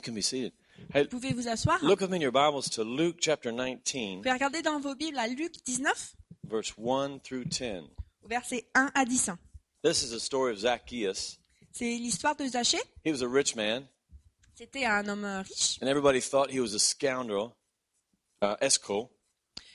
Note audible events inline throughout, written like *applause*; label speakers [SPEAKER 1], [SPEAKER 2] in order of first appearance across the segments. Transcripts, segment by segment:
[SPEAKER 1] You can be seated. Hey,
[SPEAKER 2] pouvez vous asseoir?
[SPEAKER 1] look with me in your Bibles to Luke chapter 19,
[SPEAKER 2] Vous pouvez regarder dans vos Bibles à Luc 19,
[SPEAKER 1] verse 1 through 10.
[SPEAKER 2] versets 1 à 10.
[SPEAKER 1] This is the story of Zacchaeus.
[SPEAKER 2] C'est l'histoire de Zachée.
[SPEAKER 1] He was a rich man,
[SPEAKER 2] C'était un homme euh, riche.
[SPEAKER 1] and everybody thought he was a scoundrel, uh.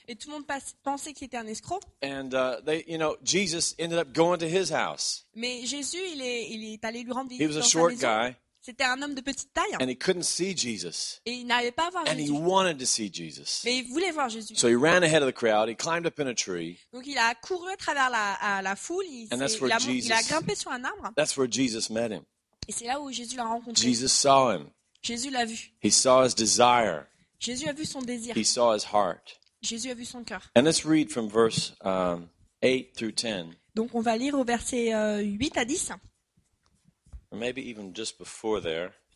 [SPEAKER 2] Et tout le monde pensait qu'il était un escroc.
[SPEAKER 1] And uh, they, you know, Jesus ended up going to his house.
[SPEAKER 2] Mais Jésus, il est, il est allé lui rendre
[SPEAKER 1] He
[SPEAKER 2] visite
[SPEAKER 1] was a
[SPEAKER 2] dans sa
[SPEAKER 1] short
[SPEAKER 2] maison.
[SPEAKER 1] guy,
[SPEAKER 2] C'était un homme de petite taille.
[SPEAKER 1] and he couldn't see Jesus,
[SPEAKER 2] Et il n'arrivait pas à voir
[SPEAKER 1] and he
[SPEAKER 2] Jésus.
[SPEAKER 1] wanted to see Jesus.
[SPEAKER 2] Mais il voulait voir Jésus.
[SPEAKER 1] So he ran ahead of the crowd. He climbed up in a tree.
[SPEAKER 2] Donc il a couru à travers la, à la foule. Il,
[SPEAKER 1] And that's where
[SPEAKER 2] il a, mon- il a
[SPEAKER 1] Jesus-
[SPEAKER 2] grimpé sur un arbre.
[SPEAKER 1] That's where Jesus met him.
[SPEAKER 2] Et c'est là où Jésus l'a rencontré.
[SPEAKER 1] Jesus saw him.
[SPEAKER 2] Jésus l'a vu.
[SPEAKER 1] He saw his desire.
[SPEAKER 2] Jésus a vu son désir.
[SPEAKER 1] He saw his heart.
[SPEAKER 2] Jésus a vu son cœur.
[SPEAKER 1] And let's read from verse um, 8 through 10,
[SPEAKER 2] Donc on va lire au verset euh, 8 à 10.
[SPEAKER 1] or maybe even just before there.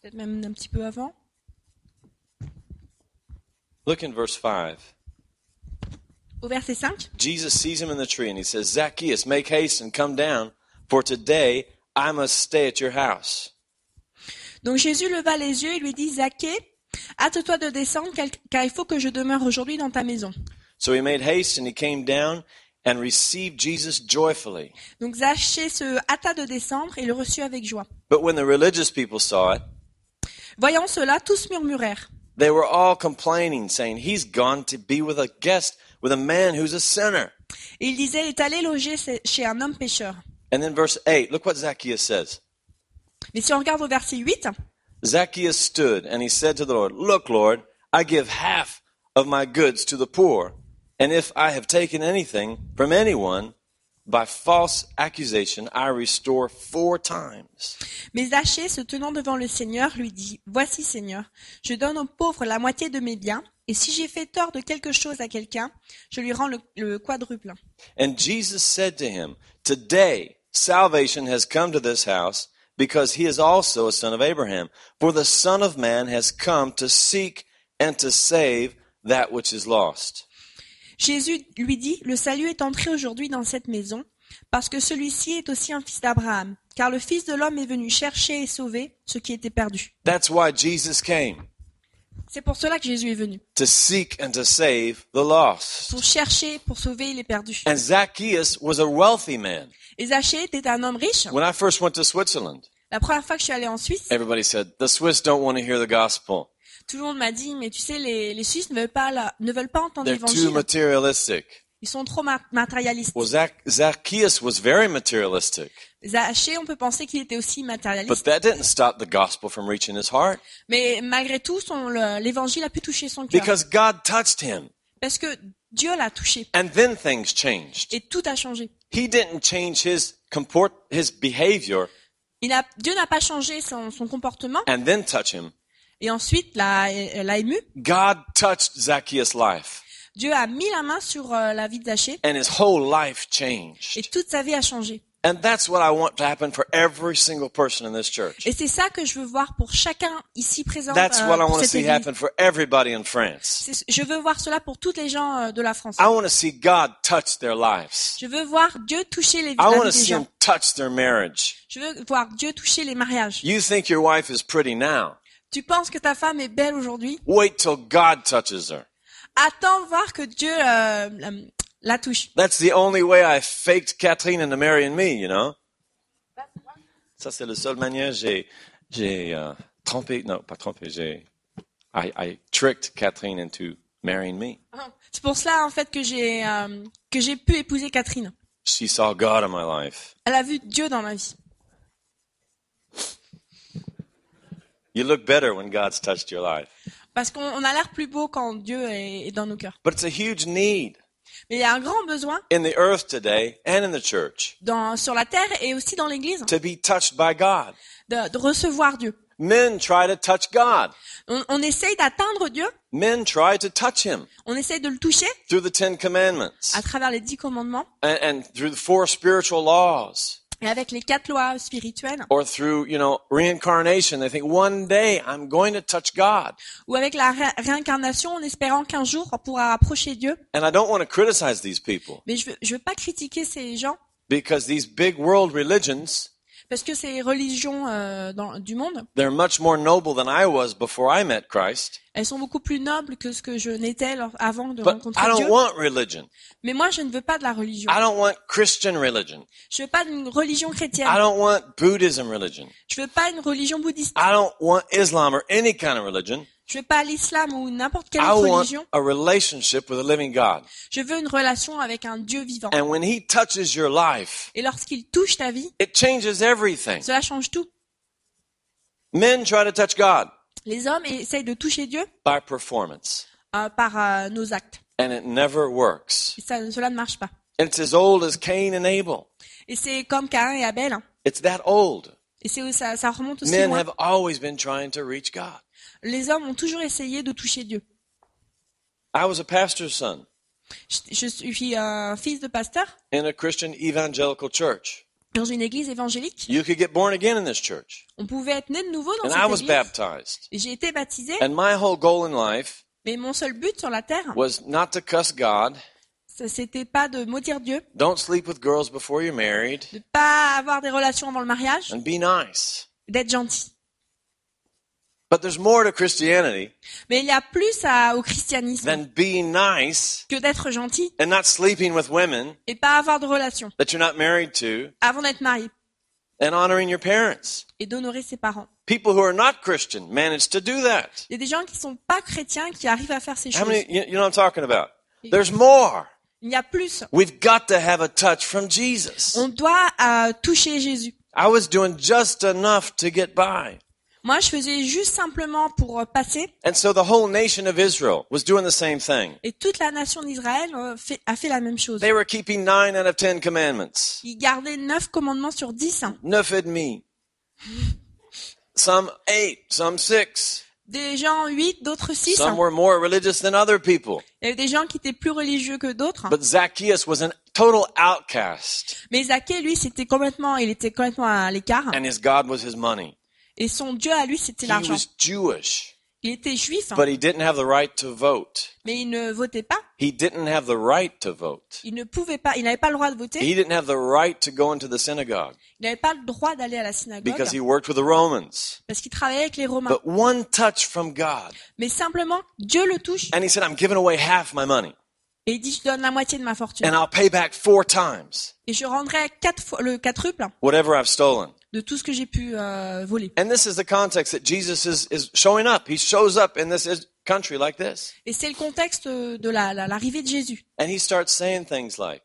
[SPEAKER 2] Peut-être même un petit peu avant.
[SPEAKER 1] Look in verse 5.
[SPEAKER 2] Au verset 5.
[SPEAKER 1] Jesus sees him in the tree and he says, Zacchaeus, make haste and come down, for today I must stay at your house.
[SPEAKER 2] Donc Jésus leva les yeux et lui dit, Zaché, hâte-toi de descendre, car- car il faut que je demeure aujourd'hui dans ta maison.
[SPEAKER 1] So he made haste and he came down and received Jesus joyfully.
[SPEAKER 2] Donc Zachée se hâta de descendre et le reçut avec joie.
[SPEAKER 1] But when the religious people saw it,
[SPEAKER 2] Voyant cela, tous murmurèrent.
[SPEAKER 1] they were all complaining, saying, He's gone to be with a guest with a man who's a sinner.
[SPEAKER 2] Et il disait, il est allé loger chez un homme pécheur.
[SPEAKER 1] And then verse 8, look what Zacchaeus says.
[SPEAKER 2] Mais si on regarde au verset 8,
[SPEAKER 1] Zacchaeus stood and he said to the Lord, Look, Lord, I give half of my goods to the poor, and if I have taken anything from anyone by false accusation, I restore four times.
[SPEAKER 2] mais Zachée, se tenant devant le Seigneur, lui dit, Voici Seigneur, je donne aux pauvres la moitié de mes biens, et si j'ai fait tort de quelque chose à quelqu'un, je lui rends le, le quadruple.
[SPEAKER 1] And Jesus said to him, Today salvation has come to this house, because he is also a son of Abraham. For the Son of Man has come to seek and to save that which is lost.
[SPEAKER 2] Jésus lui dit, Le salut est entré aujourd'hui dans cette maison, parce que celui-ci est aussi un fils d'Abraham, car le Fils de l'homme est venu chercher et sauver ce qui était perdu.
[SPEAKER 1] That's why Jesus came.
[SPEAKER 2] C'est pour cela que Jésus est venu,
[SPEAKER 1] to seek and to save the lost.
[SPEAKER 2] pour chercher, pour sauver les perdus.
[SPEAKER 1] And Zacchaeus was a wealthy man.
[SPEAKER 2] Et Zachée était un homme riche.
[SPEAKER 1] When I first went to Switzerland,
[SPEAKER 2] La première fois que je suis allée en Suisse,
[SPEAKER 1] everybody said, the Swiss don't want to hear the gospel.
[SPEAKER 2] Tout le monde m'a dit, mais tu sais, les, les Suisses ne veulent pas, la- ne veulent pas entendre l'évangile. Ils sont trop ma- matérialistes.
[SPEAKER 1] Well, Zac- Zacchaeus was very materialistic,
[SPEAKER 2] Zachée, on peut penser qu'il était aussi
[SPEAKER 1] but
[SPEAKER 2] matérialiste.
[SPEAKER 1] that didn't stop the gospel from reaching his heart
[SPEAKER 2] Mais malgré tout, l'évangile a pu toucher son cœur.
[SPEAKER 1] because God touched him.
[SPEAKER 2] Parce que Dieu l'a touché.
[SPEAKER 1] And then things changed.
[SPEAKER 2] Et tout a changé.
[SPEAKER 1] He didn't change his comport, his behavior
[SPEAKER 2] Il a, Dieu n'a pas changé son, son comportement.
[SPEAKER 1] and then touch him.
[SPEAKER 2] Et ensuite, l'a, l'a ému.
[SPEAKER 1] God touched Zacchaeus' life
[SPEAKER 2] Dieu a mis la main sur euh, la vie de Zachée.
[SPEAKER 1] and his whole life
[SPEAKER 2] Et toute sa vie a changé.
[SPEAKER 1] And that's what I want to happen for every single person in this church.
[SPEAKER 2] Et c'est ça que je veux voir pour chacun ici présent
[SPEAKER 1] That's
[SPEAKER 2] euh,
[SPEAKER 1] what I want to
[SPEAKER 2] cette
[SPEAKER 1] see
[SPEAKER 2] église.
[SPEAKER 1] happen for everybody in France.
[SPEAKER 2] Je veux voir cela pour toutes les gens euh, de la France.
[SPEAKER 1] I want to see God touch their lives.
[SPEAKER 2] Je veux voir Dieu toucher les
[SPEAKER 1] I
[SPEAKER 2] la
[SPEAKER 1] want
[SPEAKER 2] vie
[SPEAKER 1] to
[SPEAKER 2] des
[SPEAKER 1] see
[SPEAKER 2] gens.
[SPEAKER 1] Him touch their marriage.
[SPEAKER 2] Je veux voir Dieu toucher les mariages.
[SPEAKER 1] You think your wife is pretty now.
[SPEAKER 2] Tu penses que ta femme est belle aujourd'hui?
[SPEAKER 1] Wait till God touches her.
[SPEAKER 2] Attends voir que Dieu euh, la, la touche.
[SPEAKER 1] That's the only way I faked Catherine into marrying me, you know? Ça, c'est la seule manière j'ai, j'ai euh, trompé, non, pas trompé, j'ai, I, I tricked Catherine into marrying me.
[SPEAKER 2] C'est pour cela en fait que j'ai euh, que j'ai pu épouser Catherine.
[SPEAKER 1] She saw God in my life.
[SPEAKER 2] Elle a vu Dieu dans ma vie.
[SPEAKER 1] You look better when God's touched your life.
[SPEAKER 2] Parce qu'on on a l'air plus beau quand Dieu est, est dans nos cœurs.
[SPEAKER 1] But it's a huge need
[SPEAKER 2] Mais il y a un grand besoin
[SPEAKER 1] in the earth today and in the church
[SPEAKER 2] dans, sur la terre et aussi dans l'église
[SPEAKER 1] to be touched by God.
[SPEAKER 2] de, de recevoir Dieu.
[SPEAKER 1] Men try to touch God.
[SPEAKER 2] On, on essaye d'atteindre Dieu,
[SPEAKER 1] Men try to touch him
[SPEAKER 2] on essaye de le toucher
[SPEAKER 1] through the Ten Commandments
[SPEAKER 2] à travers les dix commandements
[SPEAKER 1] and, and through the four spiritual laws
[SPEAKER 2] et avec les quatre lois spirituelles
[SPEAKER 1] or through, you know, reincarnation. They think one day I'm going to touch God.
[SPEAKER 2] ou avec la ré- réincarnation en espérant qu'un jour on pourra approcher Dieu.
[SPEAKER 1] And I don't want to criticize these people
[SPEAKER 2] Mais je veux, je veux pas critiquer ces gens
[SPEAKER 1] because these big world religions
[SPEAKER 2] Parce que ces religions euh, dans, du monde,
[SPEAKER 1] They're much more noble than I was before I met Christ.
[SPEAKER 2] elles sont beaucoup plus nobles que ce que je n'étais avant de
[SPEAKER 1] But
[SPEAKER 2] rencontrer
[SPEAKER 1] I don't
[SPEAKER 2] Dieu.
[SPEAKER 1] want religion.
[SPEAKER 2] Mais moi, je ne veux pas de la religion.
[SPEAKER 1] I don't want Christian religion.
[SPEAKER 2] Je veux pas d'une religion
[SPEAKER 1] I
[SPEAKER 2] chrétienne.
[SPEAKER 1] don't want Buddhism religion.
[SPEAKER 2] Je veux pas une religion bouddhiste.
[SPEAKER 1] I don't want Islam or any kind of religion.
[SPEAKER 2] Je veux pas l'islam ou n'importe quelle
[SPEAKER 1] I
[SPEAKER 2] autre
[SPEAKER 1] want
[SPEAKER 2] religion.
[SPEAKER 1] a relationship with a living God.
[SPEAKER 2] Je veux une relation avec un Dieu vivant.
[SPEAKER 1] And when He touches your life,
[SPEAKER 2] Et lorsqu'il touche ta vie,
[SPEAKER 1] it changes everything.
[SPEAKER 2] cela change tout.
[SPEAKER 1] Men try to touch God
[SPEAKER 2] Les hommes essayent de toucher Dieu
[SPEAKER 1] by performance,
[SPEAKER 2] euh, par euh, nos actes.
[SPEAKER 1] and it never works.
[SPEAKER 2] Et ça, cela ne marche pas.
[SPEAKER 1] It's as old as Cain and Abel.
[SPEAKER 2] Et c'est comme Cain et Abel. hein.
[SPEAKER 1] It's that old.
[SPEAKER 2] Et c'est ça, ça remonte aussi
[SPEAKER 1] Men
[SPEAKER 2] loin.
[SPEAKER 1] have always been trying to reach God.
[SPEAKER 2] Les hommes ont toujours essayé de toucher Dieu.
[SPEAKER 1] I was a pastor's son
[SPEAKER 2] Je, je suis un fils de pasteur
[SPEAKER 1] in a Christian evangelical church.
[SPEAKER 2] dans une église évangélique.
[SPEAKER 1] You could get born again in this church.
[SPEAKER 2] On pouvait être né de nouveau dans
[SPEAKER 1] And I was
[SPEAKER 2] cette église.
[SPEAKER 1] baptized.
[SPEAKER 2] J'ai été baptisé,
[SPEAKER 1] And my whole goal in life
[SPEAKER 2] mais mon seul but sur la terre,
[SPEAKER 1] was not to cuss God.
[SPEAKER 2] ça, c'était pas de maudire Dieu,
[SPEAKER 1] Don't sleep with girls before you're married.
[SPEAKER 2] de pas avoir des relations avant le mariage,
[SPEAKER 1] And be nice.
[SPEAKER 2] d'être gentil.
[SPEAKER 1] But there's more to Christianity
[SPEAKER 2] Mais il y a plus à- au christianisme
[SPEAKER 1] than being nice
[SPEAKER 2] que d'être gentil
[SPEAKER 1] and not sleeping with women
[SPEAKER 2] et pas avoir de relations
[SPEAKER 1] that you're not married to
[SPEAKER 2] avant d'être marié
[SPEAKER 1] and honoring your parents.
[SPEAKER 2] et d'honorer ses parents.
[SPEAKER 1] People who are not Christian manage to do that.
[SPEAKER 2] Il y a des gens qui sont pas chrétiens qui arrivent à faire ces
[SPEAKER 1] How
[SPEAKER 2] choses.
[SPEAKER 1] many, you you know what I'm talking about? There's more.
[SPEAKER 2] Il y a plus.
[SPEAKER 1] We've got to have a touch from Jesus.
[SPEAKER 2] On doit euh, toucher Jésus.
[SPEAKER 1] I was doing just enough to get by.
[SPEAKER 2] Moi, je faisais juste simplement pour euh, passer,
[SPEAKER 1] And so the whole nation of Israel was doing the same thing.
[SPEAKER 2] et toute la nation d'Israël euh, a fait la même chose.
[SPEAKER 1] They were keeping nine out of ten commandments.
[SPEAKER 2] Ils gardaient neuf commandements sur dix. hein.
[SPEAKER 1] Neuf et demi. Some eight, some six.
[SPEAKER 2] Des gens huit, d'autres six.
[SPEAKER 1] Some
[SPEAKER 2] hein.
[SPEAKER 1] were more religious than other people.
[SPEAKER 2] Il y avait des gens qui étaient plus religieux que d'autres. hein.
[SPEAKER 1] But Zacchaeus was a total outcast,
[SPEAKER 2] Mais Zaché, lui, c'était complètement, il était complètement à l'écart.
[SPEAKER 1] and his God was his money.
[SPEAKER 2] Et son Dieu à lui, c'était
[SPEAKER 1] He
[SPEAKER 2] l'argent. Il était juif, hein,
[SPEAKER 1] but he didn't have the right to vote.
[SPEAKER 2] mais il ne votait pas.
[SPEAKER 1] He didn't have the right to vote.
[SPEAKER 2] Il ne pouvait pas, il n'avait pas le droit de voter.
[SPEAKER 1] He didn't have the right to go into the synagogue
[SPEAKER 2] Il n'avait pas le droit d'aller à la synagogue
[SPEAKER 1] because he worked with the Romans.
[SPEAKER 2] parce qu'il travaillait avec les Romains.
[SPEAKER 1] But one touch from God,
[SPEAKER 2] Mais simplement, Dieu le touche
[SPEAKER 1] and he said, I'm giving away half my money,
[SPEAKER 2] et il dit je donne la moitié de ma fortune
[SPEAKER 1] and I'll pay back four times
[SPEAKER 2] et je rendrai quatre fois le quadruple
[SPEAKER 1] whatever I've stolen.
[SPEAKER 2] De tout ce que j'ai pu euh, voler.
[SPEAKER 1] And this is the context that Jesus is, is showing up. He shows up in this is- country like this.
[SPEAKER 2] Et c'est le contexte de la- la- l'arrivée de Jésus.
[SPEAKER 1] And he starts saying things like,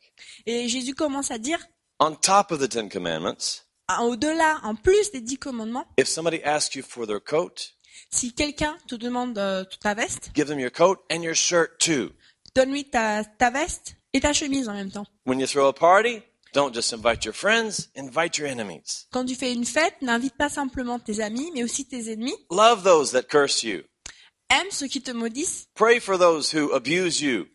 [SPEAKER 2] Et Jésus commence à dire,
[SPEAKER 1] on top of the Ten Commandments,
[SPEAKER 2] au-delà, en plus des dix commandements,
[SPEAKER 1] if somebody asks you for their coat,
[SPEAKER 2] si quelqu'un te demande euh, ta veste,
[SPEAKER 1] give them your coat and your shirt too.
[SPEAKER 2] donne-lui ta, ta veste et ta chemise en même temps.
[SPEAKER 1] When you throw a party, don't just invite your friends, invite your enemies.
[SPEAKER 2] Quand tu fais une fête, n'invite pas simplement tes amis, mais aussi tes ennemis.
[SPEAKER 1] Love those that curse you.
[SPEAKER 2] Aime ceux qui te maudissent.
[SPEAKER 1] Pray for those who abuse you.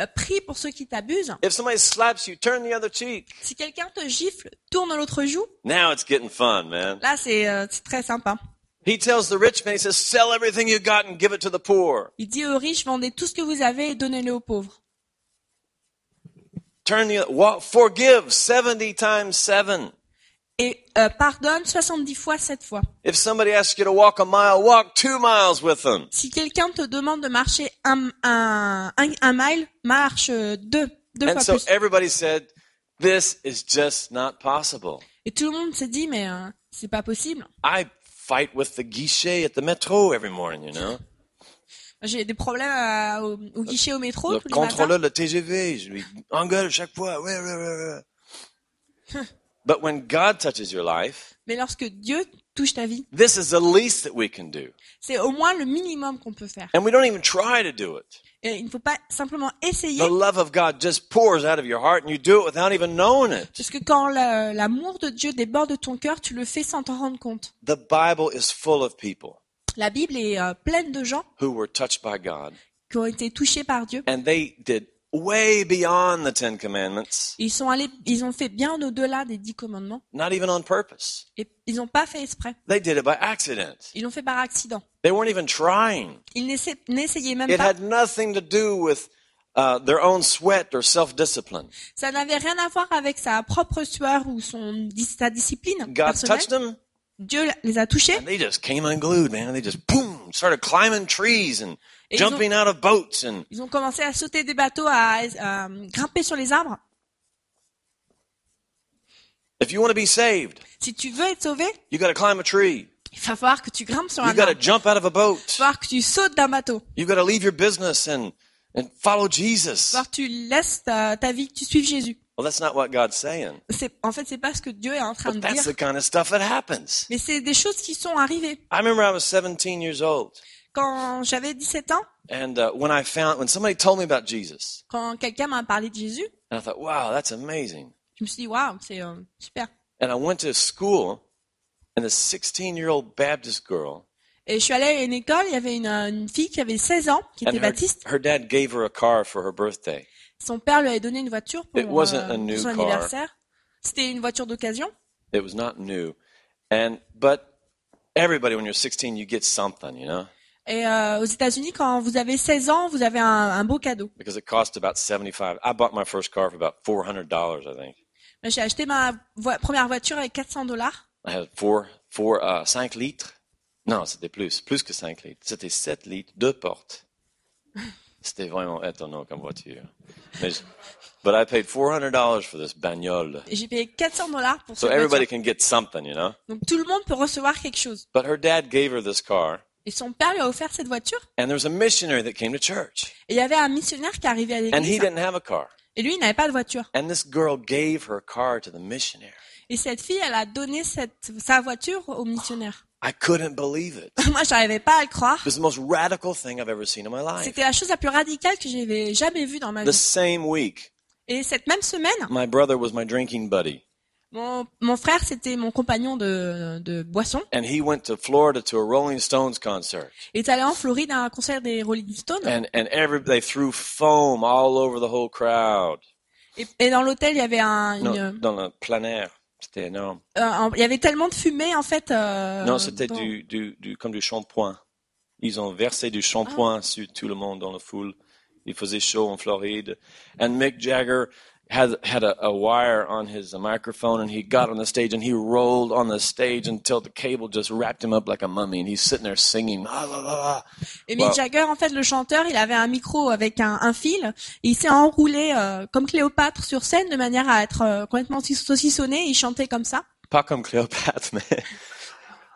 [SPEAKER 2] Euh, Prie pour ceux qui t'abusent.
[SPEAKER 1] If somebody slaps you, turn the other cheek.
[SPEAKER 2] Si quelqu'un te gifle, tourne l'autre joue.
[SPEAKER 1] Now it's getting fun, man.
[SPEAKER 2] Là, c'est euh, très sympa.
[SPEAKER 1] He tells the rich man, he says, sell everything you got and give it to the poor.
[SPEAKER 2] Il dit aux riches, vendez tout ce que vous avez et donnez-le aux pauvres.
[SPEAKER 1] Turn the forgive 70 times 7.
[SPEAKER 2] Et euh, pardonne 70 fois 7 fois.
[SPEAKER 1] If somebody asks you to walk a mile, walk two miles with them.
[SPEAKER 2] Si quelqu'un te demande de marcher un, un, un, un mile, marche euh, deux, deux
[SPEAKER 1] And
[SPEAKER 2] fois
[SPEAKER 1] so
[SPEAKER 2] plus.
[SPEAKER 1] everybody said, this is just not possible.
[SPEAKER 2] Et tout le monde s'est dit, mais euh, c'est pas possible.
[SPEAKER 1] I fight with the guichet at the metro every morning, you know.
[SPEAKER 2] J'ai des problèmes à- au, au guichet au métro
[SPEAKER 1] Le
[SPEAKER 2] tous les matins.
[SPEAKER 1] contrôleur de TGV, je lui engueule chaque fois. Ouais, ouais, ouais, ouais. *laughs* But when God touches your life,
[SPEAKER 2] Mais lorsque Dieu touche ta vie,
[SPEAKER 1] this is the least that we can do.
[SPEAKER 2] c'est au moins le minimum qu'on peut faire.
[SPEAKER 1] And we don't even try to do it.
[SPEAKER 2] Et il ne faut pas simplement essayer,
[SPEAKER 1] The love of God just pours out of your heart and you do it without even knowing it.
[SPEAKER 2] parce que quand la- l'amour de Dieu déborde de ton cœur, tu le fais sans t'en rendre compte.
[SPEAKER 1] The Bible is full of people
[SPEAKER 2] La Bible est euh, pleine de gens
[SPEAKER 1] who were touched by God
[SPEAKER 2] qui ont été touchés par Dieu.
[SPEAKER 1] and they did way beyond the Ten Commandments,
[SPEAKER 2] Ils sont allés, ils ont fait bien au-delà des dix commandements
[SPEAKER 1] not even on purpose.
[SPEAKER 2] et ils n'ont pas fait exprès.
[SPEAKER 1] They did it by accident.
[SPEAKER 2] Ils l'ont fait par accident.
[SPEAKER 1] They weren't even trying.
[SPEAKER 2] Ils n'essa- n'essayaient même
[SPEAKER 1] It
[SPEAKER 2] pas.
[SPEAKER 1] had nothing to do with uh, their own sweat or self-discipline.
[SPEAKER 2] Ça n'avait rien à voir avec sa propre sueur ou son, sa discipline
[SPEAKER 1] God
[SPEAKER 2] personnelle.
[SPEAKER 1] touched them,
[SPEAKER 2] Dieu les a touchés
[SPEAKER 1] and they just came unglued, man. They just boom started climbing trees and
[SPEAKER 2] ils ont-
[SPEAKER 1] jumping out of boats and
[SPEAKER 2] Ils ont commencé à sauter des bateaux, à, à grimper sur les arbres.
[SPEAKER 1] if you want to be saved,
[SPEAKER 2] Si tu veux être sauvé,
[SPEAKER 1] you got to climb a tree.
[SPEAKER 2] il va falloir que tu grimpes sur
[SPEAKER 1] You
[SPEAKER 2] un
[SPEAKER 1] got to
[SPEAKER 2] arbre.
[SPEAKER 1] jump out of a
[SPEAKER 2] Il va
[SPEAKER 1] boat.
[SPEAKER 2] falloir que tu sautes d'un bateau.
[SPEAKER 1] You got to leave your business and and follow
[SPEAKER 2] Il va
[SPEAKER 1] Jesus.
[SPEAKER 2] falloir que tu laisses ta, ta vie, que tu suives Jésus.
[SPEAKER 1] Well, that's not what God's saying.
[SPEAKER 2] C'est, en fait, c'est pas ce que Dieu est en train
[SPEAKER 1] But
[SPEAKER 2] de
[SPEAKER 1] that's
[SPEAKER 2] dire.
[SPEAKER 1] the kind of stuff that happens.
[SPEAKER 2] Mais c'est des choses qui sont arrivées.
[SPEAKER 1] I remember I was 17 years old,
[SPEAKER 2] Quand j'avais 17 ans,
[SPEAKER 1] and uh, when I found when somebody told me about Jesus,
[SPEAKER 2] quand quelqu'un m'a parlé de Jésus,
[SPEAKER 1] and I thought, wow, that's amazing.
[SPEAKER 2] je me suis dit, waouh, c'est euh, super.
[SPEAKER 1] And I went to school, and a 16-year-old Baptist girl,
[SPEAKER 2] Et je suis allée à une école, il y avait une, euh, une fille qui avait 16 ans, qui
[SPEAKER 1] and
[SPEAKER 2] était
[SPEAKER 1] her,
[SPEAKER 2] baptiste.
[SPEAKER 1] her dad gave her a car for her birthday.
[SPEAKER 2] Son père lui avait donné une voiture pour,
[SPEAKER 1] It wasn't
[SPEAKER 2] euh,
[SPEAKER 1] a new
[SPEAKER 2] pour son
[SPEAKER 1] car.
[SPEAKER 2] anniversaire. C'était une voiture d'occasion.
[SPEAKER 1] It was not new, and but everybody, when you're 16, you get something, you know,
[SPEAKER 2] Et euh, aux États-Unis, quand vous avez 16 ans, vous avez un, un beau cadeau.
[SPEAKER 1] because it cost about 75. I bought my first car for about 400 dollars, I think.
[SPEAKER 2] Moi, J'ai acheté ma vo- première voiture avec 400 dollars.
[SPEAKER 1] I had four, four, uh, 5 litres. Non, c'était plus, plus que 5 litres. C'était 7 litres, deux portes. *laughs* C'était vraiment étonnant comme voiture. Mais but I paid $400 for this bagnole.
[SPEAKER 2] J'ai payé 400 dollars pour
[SPEAKER 1] So
[SPEAKER 2] cette
[SPEAKER 1] everybody
[SPEAKER 2] voiture.
[SPEAKER 1] can get something, you know?
[SPEAKER 2] Donc tout le monde peut recevoir quelque chose.
[SPEAKER 1] But her dad gave her this car,
[SPEAKER 2] Et son père lui a offert cette voiture.
[SPEAKER 1] and there was a missionary that came to church,
[SPEAKER 2] Et il y avait un missionnaire qui arrivait à
[SPEAKER 1] and he
[SPEAKER 2] l'église.
[SPEAKER 1] didn't have a car.
[SPEAKER 2] Et lui, il n'avait pas de voiture.
[SPEAKER 1] And this girl gave her car to the missionary.
[SPEAKER 2] Et cette fille, elle a donné cette, sa voiture au missionnaire.
[SPEAKER 1] I couldn't believe it. *laughs*
[SPEAKER 2] Moi, j'arrivais pas à le croire.
[SPEAKER 1] It was the most radical thing I've ever seen in my life.
[SPEAKER 2] C'était la chose la plus radicale que j'avais jamais vue dans ma
[SPEAKER 1] The
[SPEAKER 2] vie.
[SPEAKER 1] same week,
[SPEAKER 2] Et cette même semaine,
[SPEAKER 1] my brother was my drinking buddy.
[SPEAKER 2] mon, mon frère, c'était mon compagnon de, de boisson.
[SPEAKER 1] and he went to Florida to a Rolling Stones concert.
[SPEAKER 2] Il est allé en Floride à un concert des Rolling Stones.
[SPEAKER 1] And and every they threw foam all over the whole crowd.
[SPEAKER 2] Et, et dans l'hôtel, il y avait un,
[SPEAKER 1] Non,
[SPEAKER 2] une,
[SPEAKER 1] dans le plein air. C'était énorme.
[SPEAKER 2] euh, il y avait tellement de fumée en fait. euh,
[SPEAKER 1] non, c'était
[SPEAKER 2] dans-
[SPEAKER 1] du, du, du, comme du shampoing. Ils ont versé du shampoing sur tout le monde dans la foule. Il faisait chaud en Floride. And Mick Jagger had, had a, a wire on his microphone and he got on the stage and he rolled on the stage until the cable just wrapped him up like a mummy and he's sitting there singing. "Ah, la, la, la."
[SPEAKER 2] Et Mick
[SPEAKER 1] Wow.
[SPEAKER 2] Jagger, en fait, le chanteur, il avait un micro avec un, un fil. Et il s'est enroulé euh, comme Cléopâtre sur scène de manière à être euh, complètement sauc- saucissonné. Et il chantait comme ça.
[SPEAKER 1] Pas comme Cleopatra, mais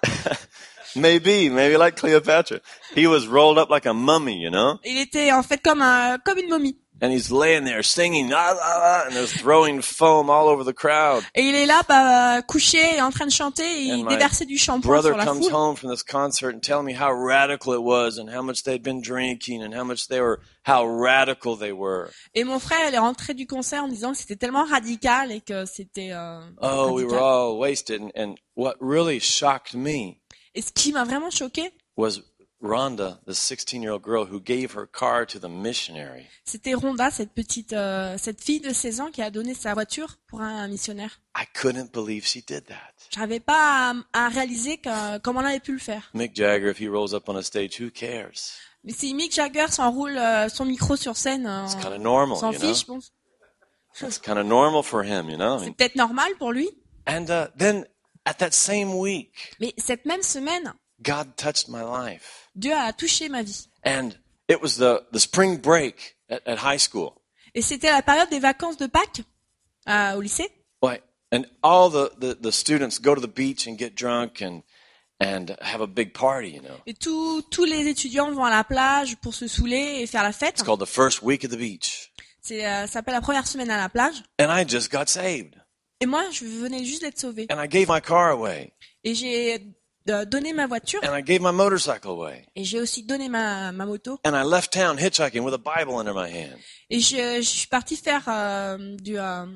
[SPEAKER 1] *laughs* maybe, maybe like Cleopatra. He was rolled up like a mummy, you know,
[SPEAKER 2] Il était en fait comme un, comme une momie.
[SPEAKER 1] And he's laying there singing, "Ah, la, la," and there's throwing foam all over the crowd.
[SPEAKER 2] Et il est là, bah, couché, en train de chanter. Et
[SPEAKER 1] And
[SPEAKER 2] il déversait du shampoing
[SPEAKER 1] Brother
[SPEAKER 2] sur la
[SPEAKER 1] comes
[SPEAKER 2] foule.
[SPEAKER 1] home from this concert and telling me how radical it was, and how much they'd been drinking, and how much they were, how radical they were.
[SPEAKER 2] Et mon frère, est rentré du concert en disant que c'était tellement radical et que c'était euh,
[SPEAKER 1] Oh, we
[SPEAKER 2] radical.
[SPEAKER 1] were all wasted, and, and what really shocked me
[SPEAKER 2] Et ce qui m'a vraiment choqué,
[SPEAKER 1] was Rhonda, the 16-year-old girl who gave her car to the missionary.
[SPEAKER 2] c'était Rhonda, cette petite, euh, cette fille de 16 ans qui a donné sa voiture pour un, missionnaire.
[SPEAKER 1] I couldn't believe she did that.
[SPEAKER 2] J'arrivais pas à, à réaliser que, comment on avait pu le faire.
[SPEAKER 1] Mick Jagger, if he rolls up on a stage, who cares?
[SPEAKER 2] Mais si Mick Jagger s'enroule euh, son micro sur scène, euh,
[SPEAKER 1] It's kind of
[SPEAKER 2] on
[SPEAKER 1] normal,
[SPEAKER 2] s'en
[SPEAKER 1] know?
[SPEAKER 2] fiche, bon.
[SPEAKER 1] It's kind of normal for him, you know? *laughs*
[SPEAKER 2] C'est peut-être normal pour lui.
[SPEAKER 1] and uh, then at that same week,
[SPEAKER 2] Mais cette même semaine,
[SPEAKER 1] God touched my life,
[SPEAKER 2] Dieu a touché ma vie.
[SPEAKER 1] and it was the the spring break at, at high school.
[SPEAKER 2] Et c'était la période des vacances de Pâques euh, au lycée.
[SPEAKER 1] Right, and all the, the the students go to the beach and get drunk and and have a big party, you know.
[SPEAKER 2] Et tous tous les étudiants vont à la plage pour se saouler et faire la fête.
[SPEAKER 1] It's called the first week of the beach,
[SPEAKER 2] C'est euh, ça s'appelle la première semaine à la plage.
[SPEAKER 1] and I just got saved,
[SPEAKER 2] Et moi, je venais juste d'être sauvée.
[SPEAKER 1] and I gave my car away,
[SPEAKER 2] Et j'ai donné ma voiture
[SPEAKER 1] and I gave my motorcycle away.
[SPEAKER 2] et j'ai aussi donné ma, ma moto.
[SPEAKER 1] And I left town hitchhiking with a Bible under my hand.
[SPEAKER 2] Et je, je suis partie faire euh, du, euh,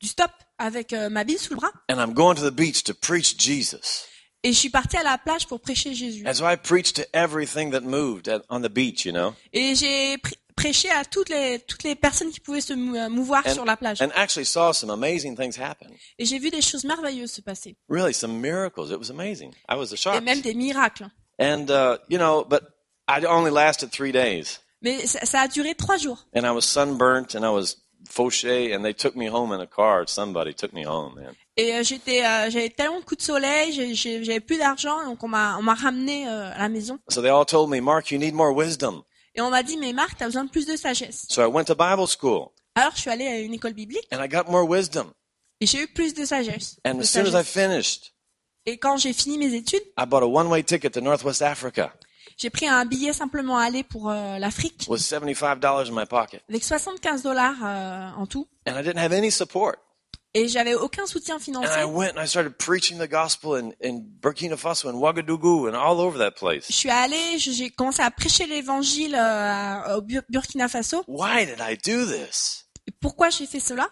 [SPEAKER 2] du stop avec euh, ma Bible sous le bras.
[SPEAKER 1] And I'm going to the beach to preach Jesus.
[SPEAKER 2] Et je suis partie à la plage pour prêcher Jésus.
[SPEAKER 1] And so I preached to everything that moved at, on the beach, you know?
[SPEAKER 2] Et j'ai pr- prêché à toutes les, toutes les personnes qui pouvaient se mou- mouvoir
[SPEAKER 1] And,
[SPEAKER 2] sur la plage.
[SPEAKER 1] and actually saw some amazing things happen.
[SPEAKER 2] Et j'ai vu des choses merveilleuses se passer.
[SPEAKER 1] Really, some miracles. It was amazing. I was
[SPEAKER 2] Et
[SPEAKER 1] shocked.
[SPEAKER 2] même des miracles.
[SPEAKER 1] And, uh, you know, but I only lasted three days.
[SPEAKER 2] Mais ça, ça a duré trois jours.
[SPEAKER 1] And I was sunburnt and I was fauché and they took me home in a car. Somebody took me home, man.
[SPEAKER 2] Et euh, j'étais, euh, j'avais tellement de coups de soleil, j'avais plus d'argent, donc on m'a, on m'a ramené euh, à la maison.
[SPEAKER 1] So they all told me, Mark, you need more wisdom.
[SPEAKER 2] Et on m'a dit, mais Marc, t'as besoin de plus de sagesse.
[SPEAKER 1] So I went to Bible school
[SPEAKER 2] Alors je suis allée à une école biblique
[SPEAKER 1] and I got more wisdom.
[SPEAKER 2] et j'ai eu plus de sagesse.
[SPEAKER 1] And
[SPEAKER 2] de
[SPEAKER 1] as soon as I
[SPEAKER 2] sagesse.
[SPEAKER 1] finished,
[SPEAKER 2] Et quand j'ai fini mes études,
[SPEAKER 1] I bought a one-way ticket to Northwest Africa
[SPEAKER 2] j'ai pris un billet simplement aller pour euh, l'Afrique
[SPEAKER 1] with $75 in my pocket.
[SPEAKER 2] avec 75 dollars euh, en tout.
[SPEAKER 1] And I didn't have any support.
[SPEAKER 2] Et j'avais aucun soutien financier.
[SPEAKER 1] went and I started preaching the gospel in, in Burkina Faso and Ouagadougou and all over that place.
[SPEAKER 2] Je suis allée, je- j'ai commencé à prêcher l'évangile euh, au Bu- Burkina Faso.
[SPEAKER 1] Why did I do this?
[SPEAKER 2] Pourquoi j'ai fait cela?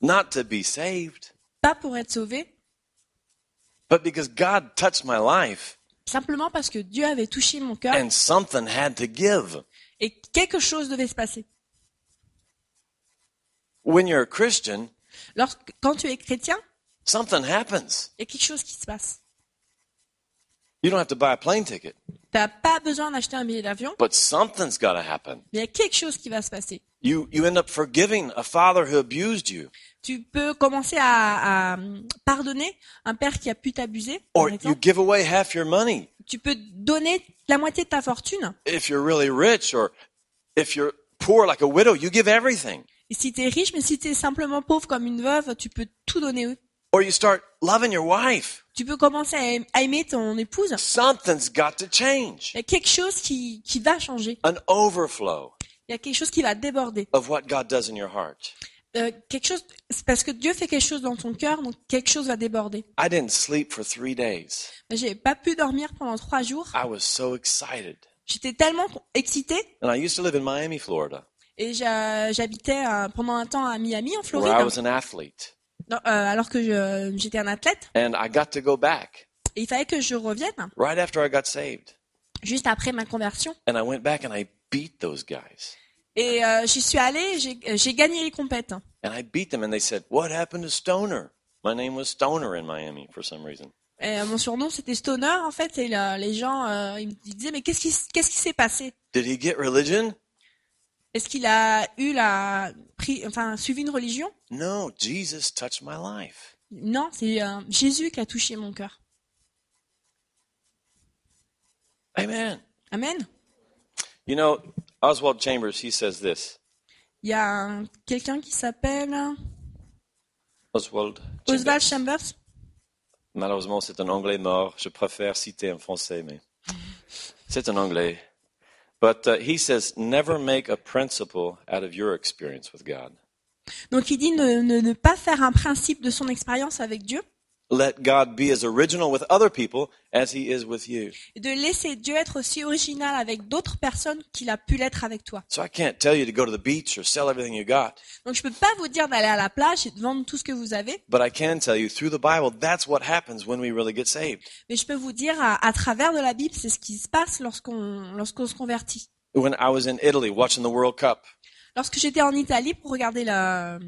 [SPEAKER 1] Not to be saved,
[SPEAKER 2] Pas pour être sauvé,
[SPEAKER 1] but because God touched my life
[SPEAKER 2] simplement parce que Dieu avait touché mon cœur
[SPEAKER 1] and something had to give.
[SPEAKER 2] et quelque chose devait se passer.
[SPEAKER 1] When you're a Christian,
[SPEAKER 2] Lorsque, quand tu es chrétien,
[SPEAKER 1] something happens.
[SPEAKER 2] il y a quelque chose qui se passe.
[SPEAKER 1] You don't have to buy a plane ticket,
[SPEAKER 2] T'as pas besoin d'acheter un billet d'avion,
[SPEAKER 1] but something's got to happen.
[SPEAKER 2] mais il y a quelque chose qui va se passer.
[SPEAKER 1] You, you end up forgiving a father who abused you,
[SPEAKER 2] Tu peux commencer à, à pardonner un père qui a pu t'abuser, par
[SPEAKER 1] or you
[SPEAKER 2] exemple.
[SPEAKER 1] give away half your money.
[SPEAKER 2] Tu peux donner la moitié de ta fortune.
[SPEAKER 1] If you're really rich, or if you're poor like a widow, you give everything.
[SPEAKER 2] Et si t'es riche, mais si t'es simplement pauvre comme une veuve, tu peux tout donner.
[SPEAKER 1] Or you start loving your wife.
[SPEAKER 2] Tu peux commencer à aim- à aimer ton épouse.
[SPEAKER 1] Something's got to change.
[SPEAKER 2] Il y a quelque chose qui, qui va changer.
[SPEAKER 1] An overflow
[SPEAKER 2] Il y a quelque chose qui va déborder.
[SPEAKER 1] of what God does in your heart.
[SPEAKER 2] Euh, quelque chose, c'est parce que Dieu fait quelque chose dans ton cœur, donc quelque chose va déborder.
[SPEAKER 1] I didn't sleep for three days.
[SPEAKER 2] J'ai pas pu dormir pendant trois jours.
[SPEAKER 1] I was so excited.
[SPEAKER 2] J'étais tellement excitée
[SPEAKER 1] And I used to live in Miami, Florida,
[SPEAKER 2] et j'habitais euh, pendant un temps à Miami en
[SPEAKER 1] where
[SPEAKER 2] Floride,
[SPEAKER 1] I was an athlete.
[SPEAKER 2] Non, euh, alors que j'étais un athlète.
[SPEAKER 1] And I got to go back
[SPEAKER 2] Et il fallait que je revienne
[SPEAKER 1] right after I got saved.
[SPEAKER 2] juste après ma conversion.
[SPEAKER 1] And I went back and I beat those guys.
[SPEAKER 2] Et euh, j'y suis allée, j'ai gagné les compètes.
[SPEAKER 1] And I beat them and they said, What happened to Stoner? My name was Stoner in Miami for some reason.
[SPEAKER 2] Et, mon surnom c'était Stoner en fait. Et là, les gens euh, ils me disaient mais qu'est-ce qui s- qu'est-ce qui s'est passé?
[SPEAKER 1] Did he get religion?
[SPEAKER 2] Est-ce qu'il a eu la pris, enfin suivi une religion?
[SPEAKER 1] No, Jesus touched my life.
[SPEAKER 2] Non, c'est euh, Jésus qui a touché mon cœur.
[SPEAKER 1] Amen.
[SPEAKER 2] Amen.
[SPEAKER 1] You know, Oswald Chambers, he says this.
[SPEAKER 2] Il y a un- quelqu'un qui s'appelle
[SPEAKER 1] Oswald.
[SPEAKER 2] Oswald
[SPEAKER 1] Chambers.
[SPEAKER 2] Chambers.
[SPEAKER 1] Malheureusement, c'est un anglais mort. Je préfère citer un français, mais c'est un anglais. But uh, he says, never make a principle out of your experience with God.
[SPEAKER 2] Donc il dit ne, pas faire un principe de son expérience avec Dieu
[SPEAKER 1] Let God be as original with other people as he is with you.
[SPEAKER 2] et de laisser Dieu être aussi original avec d'autres personnes qu'il a pu l'être avec toi.
[SPEAKER 1] So I can't tell you to go to the beach or sell everything you got,
[SPEAKER 2] Donc je peux pas vous dire d'aller à la plage et de vendre tout ce que vous avez,
[SPEAKER 1] but I can tell you through the Bible, that's what happens when we really get saved.
[SPEAKER 2] mais je peux vous dire à, à travers de la Bible, c'est ce qui se passe lorsqu'on lorsqu'on se convertit.
[SPEAKER 1] When I was in Italy watching the World Cup,
[SPEAKER 2] Lorsque j'étais en Italie pour regarder la,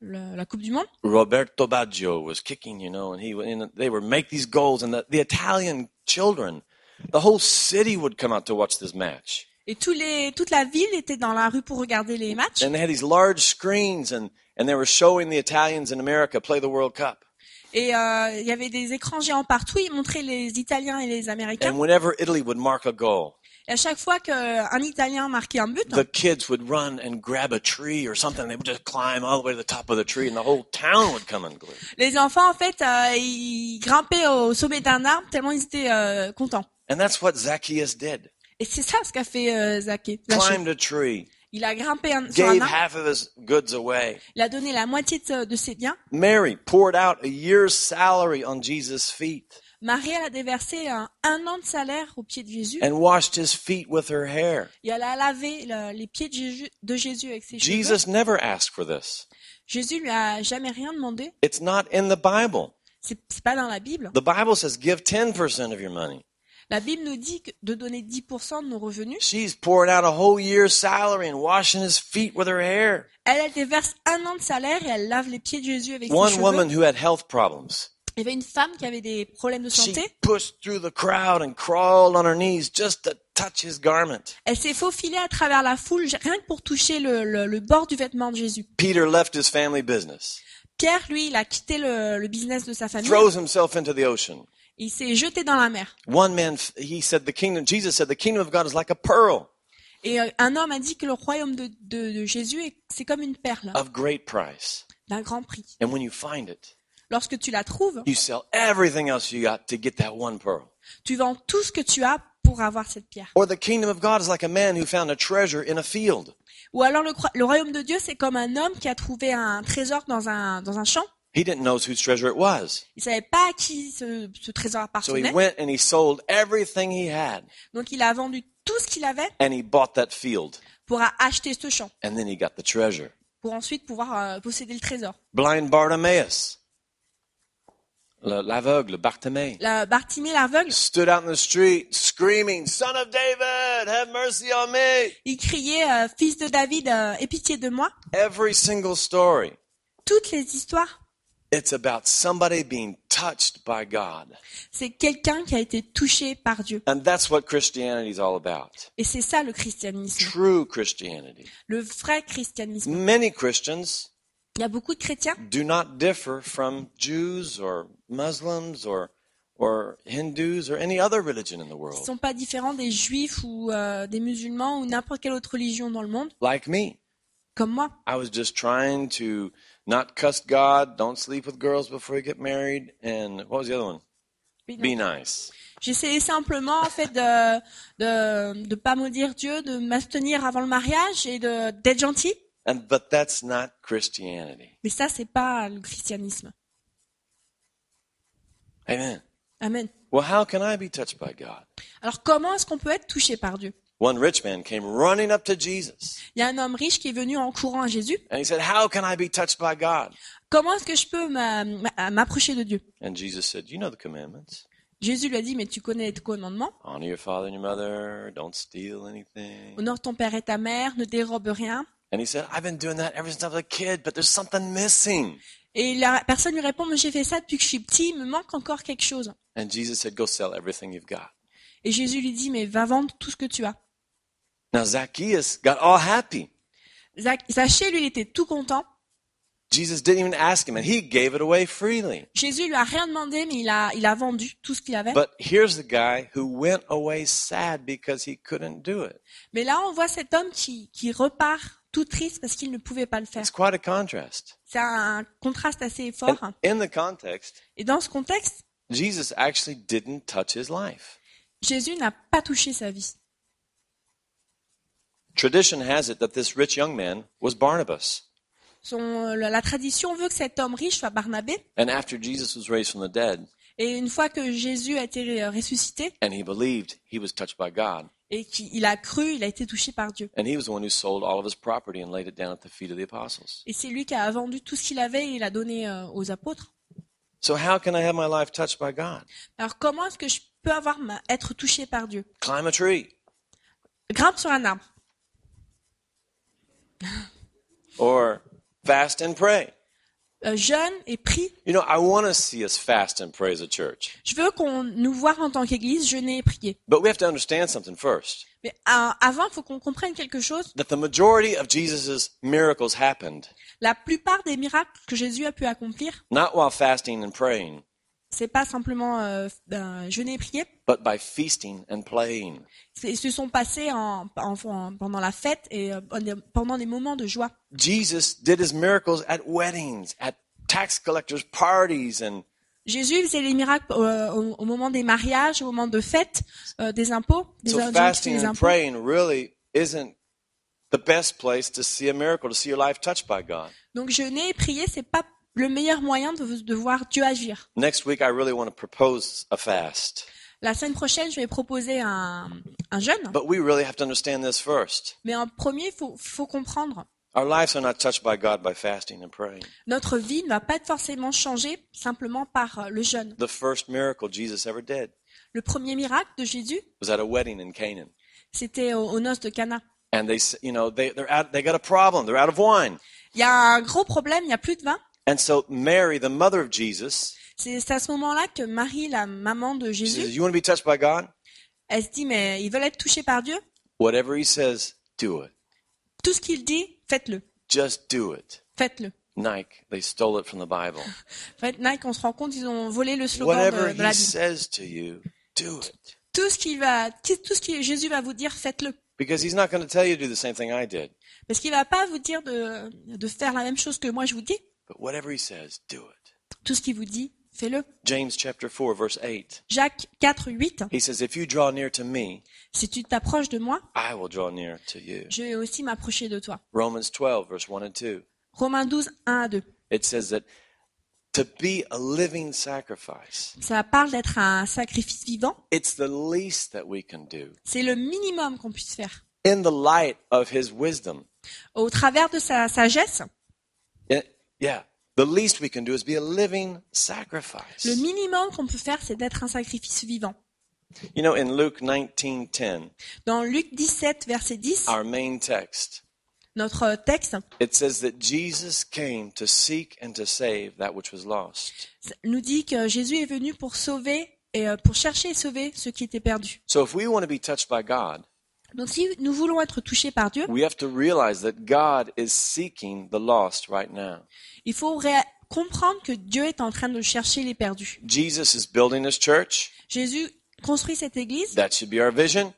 [SPEAKER 2] la, la Coupe du Monde,
[SPEAKER 1] Roberto Baggio was kicking, you know, and he and they were make these goals, and the, the Italian children, the whole city would come out to watch this match,
[SPEAKER 2] et tous les, toute la ville était dans la rue pour regarder les matchs,
[SPEAKER 1] and they had these large screens, and and they were showing the Italians in America play the World Cup,
[SPEAKER 2] et euh, il y avait des écrans géants partout, ils montraient les Italiens et les Américains,
[SPEAKER 1] and whenever Italy would mark a goal,
[SPEAKER 2] et à chaque fois qu'un Italien marquait un but,
[SPEAKER 1] the kids would run and grab a tree or something. They would just climb all the way to the top of the tree, and the whole town would come unglued.
[SPEAKER 2] les enfants en fait, euh, ils grimpaient au sommet d'un arbre tellement ils étaient euh, contents.
[SPEAKER 1] And that's what Zacchaeus did.
[SPEAKER 2] Et c'est ça ce qu'a fait euh.
[SPEAKER 1] Climbed a tree,
[SPEAKER 2] Il a grimpé un, sur un
[SPEAKER 1] gave
[SPEAKER 2] arbre,
[SPEAKER 1] half of his goods away.
[SPEAKER 2] il a donné la moitié de, de ses biens.
[SPEAKER 1] Mary poured out a year's salary on Jesus' feet
[SPEAKER 2] Marie, elle a déversé un, un an de salaire aux pieds de Jésus
[SPEAKER 1] and washed his feet with her hair.
[SPEAKER 2] et elle a lavé le- les pieds de Jésus, de Jésus avec ses cheveux.
[SPEAKER 1] Jesus never asked for this.
[SPEAKER 2] Jésus lui a jamais rien demandé.
[SPEAKER 1] It's not in the Bible.
[SPEAKER 2] C'est pas dans la Bible.
[SPEAKER 1] The Bible says give 10% of your money.
[SPEAKER 2] La Bible nous dit de donner 10% de nos revenus.
[SPEAKER 1] She's pouring out a whole year's salary and washing his feet with her hair.
[SPEAKER 2] Elle, elle déverse un an de salaire et elle lave les pieds de Jésus avec
[SPEAKER 1] One
[SPEAKER 2] ses cheveux.
[SPEAKER 1] woman who had health problems.
[SPEAKER 2] Il y avait une femme qui avait des problèmes de santé. Elle s'est faufilée à travers la foule rien que pour toucher le, le- le bord du vêtement de Jésus.
[SPEAKER 1] Peter left his family business,
[SPEAKER 2] Pierre, lui, il a quitté le, le business de sa famille.
[SPEAKER 1] throws himself into the ocean.
[SPEAKER 2] Il s'est jeté dans la mer.
[SPEAKER 1] One man, he said, the kingdom, Jesus said, the kingdom of God is like a pearl
[SPEAKER 2] Et un homme a dit que le royaume de, de- de Jésus, est- c'est comme une perle
[SPEAKER 1] of great price.
[SPEAKER 2] d'un grand prix.
[SPEAKER 1] And when you find it,
[SPEAKER 2] Lorsque tu la trouves,
[SPEAKER 1] you sell everything else you got to get that one pearl.
[SPEAKER 2] tu vends tout ce que tu as pour avoir cette pierre.
[SPEAKER 1] Or the kingdom of God is like a man who found a treasure in a field.
[SPEAKER 2] Ou alors le, royaume de Dieu, c'est comme un homme qui a trouvé un trésor dans un, dans un champ.
[SPEAKER 1] He didn't know whose treasure it was.
[SPEAKER 2] Il savait pas à qui ce, ce trésor
[SPEAKER 1] So he
[SPEAKER 2] appartenait.
[SPEAKER 1] went and he sold everything he had
[SPEAKER 2] Donc il a vendu tout ce qu'il avait
[SPEAKER 1] and he bought that field.
[SPEAKER 2] pour acheter ce champ,
[SPEAKER 1] And then he got the treasure.
[SPEAKER 2] pour ensuite pouvoir euh, posséder le trésor.
[SPEAKER 1] Blind Bartimaeus, l'aveugle, Bartimée,
[SPEAKER 2] La, Bartimée l'aveugle,
[SPEAKER 1] stood out in the street screaming, Son of David, have mercy on me.
[SPEAKER 2] il criait euh, Fils de David, euh, aie pitié de moi.
[SPEAKER 1] Every single story,
[SPEAKER 2] Toutes les histoires,
[SPEAKER 1] it's about somebody being touched by God.
[SPEAKER 2] c'est quelqu'un qui a été touché par Dieu.
[SPEAKER 1] And that's what Christianity is all about.
[SPEAKER 2] Et c'est ça le christianisme,
[SPEAKER 1] True Christianity.
[SPEAKER 2] le vrai christianisme.
[SPEAKER 1] Many Christians
[SPEAKER 2] Il y a beaucoup de chrétiens
[SPEAKER 1] do not differ from Jews or Muslims or or Hindus or any other religion in the
[SPEAKER 2] qui
[SPEAKER 1] world.
[SPEAKER 2] sont pas différents des juifs ou euh, des musulmans ou n'importe quelle autre religion dans le monde,
[SPEAKER 1] Like me,
[SPEAKER 2] comme moi.
[SPEAKER 1] I was just trying to not cuss God, don't sleep with girls before you get married, and what was the other one? Be nice.
[SPEAKER 2] J'essayais simplement en fait de de de pas maudire Dieu, de m'abstenir avant le mariage et de d'être gentil.
[SPEAKER 1] And but that's not Christianity.
[SPEAKER 2] Mais ça c'est pas le christianisme.
[SPEAKER 1] Amen.
[SPEAKER 2] Amen.
[SPEAKER 1] Well, how can I be touched by God?
[SPEAKER 2] Alors comment est-ce qu'on peut être touché par Dieu?
[SPEAKER 1] One rich man came running up to Jesus
[SPEAKER 2] Il y a un homme riche qui est venu en courant à Jésus.
[SPEAKER 1] and he said, How can I be touched by God?
[SPEAKER 2] Comment est-ce que je peux m'a- m'a- m'approcher de Dieu?
[SPEAKER 1] And Jesus said, You know the commandments.
[SPEAKER 2] Jésus lui a dit mais tu connais les commandements.
[SPEAKER 1] Honor your father and your mother, don't steal anything.
[SPEAKER 2] Honore ton père et ta mère, ne dérobe rien.
[SPEAKER 1] And he said, I've been doing that ever since I was a kid, but there's something missing.
[SPEAKER 2] Et la personne lui répond mais j'ai fait ça depuis que je suis petit, il me manque encore quelque chose.
[SPEAKER 1] And Jesus said, Go sell everything you've got.
[SPEAKER 2] Et Jésus lui dit mais va vendre tout ce que tu as.
[SPEAKER 1] Now Zacchaeus got all happy.
[SPEAKER 2] Zac- Zachée lui il était tout content.
[SPEAKER 1] Jesus didn't even ask him, and he gave it away freely.
[SPEAKER 2] Jésus lui a rien demandé mais il a il a vendu tout ce qu'il avait.
[SPEAKER 1] But here's the guy who went away sad because he couldn't do it.
[SPEAKER 2] Mais là on voit cet homme qui qui repart tout triste parce qu'il ne pouvait pas le faire. C'est un contraste assez
[SPEAKER 1] And
[SPEAKER 2] fort.
[SPEAKER 1] in the context,
[SPEAKER 2] Et dans ce contexte,
[SPEAKER 1] Jesus actually didn't touch his life.
[SPEAKER 2] Jésus n'a pas touché sa vie.
[SPEAKER 1] Tradition has it that this rich young man was Barnabas.
[SPEAKER 2] Son, la, tradition veut que cet homme riche soit Barnabé.
[SPEAKER 1] And after Jesus was raised from the dead
[SPEAKER 2] Et une fois que Jésus a été euh, ressuscité
[SPEAKER 1] and he believed he was touched by God,
[SPEAKER 2] et qu'il a cru, il a été touché par Dieu.
[SPEAKER 1] and he was the one who sold all of his property and laid it down at the feet of the apostles.
[SPEAKER 2] Et c'est lui qui a vendu tout ce qu'il avait et il a donné euh, aux apôtres.
[SPEAKER 1] So how can I have my life touched by God?
[SPEAKER 2] Alors comment est-ce que je peux avoir ma- être touché par Dieu?
[SPEAKER 1] Climb a tree
[SPEAKER 2] Grimpe sur un arbre,
[SPEAKER 1] or fast and pray.
[SPEAKER 2] Euh, jeûne et prie.
[SPEAKER 1] You know, I want to see us fast and pray as a church.
[SPEAKER 2] Je veux qu'on nous voit en tant qu'Église jeûner et prier.
[SPEAKER 1] But we have to understand something first.
[SPEAKER 2] Mais euh, avant, il faut qu'on comprenne quelque chose.
[SPEAKER 1] That the majority of Jesus' miracles happened
[SPEAKER 2] La plupart des miracles que Jésus a pu accomplir,
[SPEAKER 1] not while fasting and praying,
[SPEAKER 2] c'est pas simplement euh, euh, jeûner et prier.
[SPEAKER 1] but by feasting and playing.
[SPEAKER 2] Ils se sont passés en, en- en- pendant la fête et euh, pendant des moments de joie.
[SPEAKER 1] Jesus did his miracles at weddings, at tax collectors' parties, and
[SPEAKER 2] Jésus faisait les miracles euh, au, au moment des mariages, au moment de fêtes, euh, des impôts, des
[SPEAKER 1] so fasting and
[SPEAKER 2] impôts.
[SPEAKER 1] praying really isn't the best place to see a miracle, to see your life touched by God.
[SPEAKER 2] Donc jeûner et prier, c'est pas le meilleur moyen de, de voir Dieu agir.
[SPEAKER 1] Next week, I really want to propose a fast.
[SPEAKER 2] La semaine prochaine, je vais proposer un, un jeûne,
[SPEAKER 1] But we really have to understand this first.
[SPEAKER 2] mais en premier, il faut, faut comprendre.
[SPEAKER 1] Our lives are not touched by God by fasting and praying.
[SPEAKER 2] Notre vie ne va pas être forcément changée simplement par euh, le jeûne.
[SPEAKER 1] The first miracle Jesus ever did
[SPEAKER 2] Le premier miracle de Jésus,
[SPEAKER 1] was at a wedding in Canaan.
[SPEAKER 2] c'était aux, aux noces de Cana.
[SPEAKER 1] And they, you know, they, they're out, they got a problem. They're out of wine.
[SPEAKER 2] Il y a un gros problème, il n'y a plus de vin.
[SPEAKER 1] And so Mary, the mother of Jesus,
[SPEAKER 2] C'est à ce moment-là que Marie, la maman de Jésus,
[SPEAKER 1] says, you want to be touched by God?
[SPEAKER 2] Elle se dit, mais ils veulent être touchés par Dieu?
[SPEAKER 1] Whatever he says, do it.
[SPEAKER 2] Tout ce qu'il dit, faites-le.
[SPEAKER 1] Just do it.
[SPEAKER 2] Faites-le.
[SPEAKER 1] Nike, they stole it from the Bible. *laughs*
[SPEAKER 2] En fait, Nike, on se rend compte, ils ont volé le slogan
[SPEAKER 1] Whatever
[SPEAKER 2] de, de la
[SPEAKER 1] he
[SPEAKER 2] Bible.
[SPEAKER 1] says to you, do it.
[SPEAKER 2] Tout ce qu'il va, tout ce que Jésus va vous dire, faites-le.
[SPEAKER 1] Because he's not going to tell you to do the same thing I did.
[SPEAKER 2] Parce qu'il va pas vous dire de, de faire la même chose que moi je vous dis.
[SPEAKER 1] But whatever he says, do it.
[SPEAKER 2] Tout ce qu'il vous dit, faites-le.
[SPEAKER 1] James chapter 4 verse 8.
[SPEAKER 2] Jacques 4, 8.
[SPEAKER 1] He says, if you draw near to me,
[SPEAKER 2] Si tu t'approches de moi,
[SPEAKER 1] I will draw near to you.
[SPEAKER 2] je vais aussi m'approcher de toi.
[SPEAKER 1] Romans 12 verse 1 and 2.
[SPEAKER 2] Romains 12, 1 à 2.
[SPEAKER 1] It says that to be a living sacrifice,
[SPEAKER 2] Ça parle d'être un sacrifice vivant.
[SPEAKER 1] it's the least that we can do
[SPEAKER 2] C'est le minimum qu'on puisse faire.
[SPEAKER 1] in the light of his wisdom.
[SPEAKER 2] Au travers de sa sagesse,
[SPEAKER 1] yeah, the least we can do is be a living sacrifice.
[SPEAKER 2] le minimum qu'on peut faire, c'est d'être un sacrifice vivant.
[SPEAKER 1] You know, in Luke 19:10,
[SPEAKER 2] Dans Luc 17, verset 10,
[SPEAKER 1] our main text,
[SPEAKER 2] notre texte
[SPEAKER 1] it says that Jesus came to seek and to save that which was lost.
[SPEAKER 2] nous dit que Jésus est venu pour sauver et euh, pour chercher et sauver ceux qui étaient perdus.
[SPEAKER 1] So if we want to be touched by God,
[SPEAKER 2] Donc si nous voulons être touchés par Dieu,
[SPEAKER 1] we have to realize that God is seeking the lost right now.
[SPEAKER 2] il faut comprendre que Dieu est en train de chercher les perdus.
[SPEAKER 1] Jesus is building his church.
[SPEAKER 2] Jésus construit cette église,
[SPEAKER 1] That should be our vision.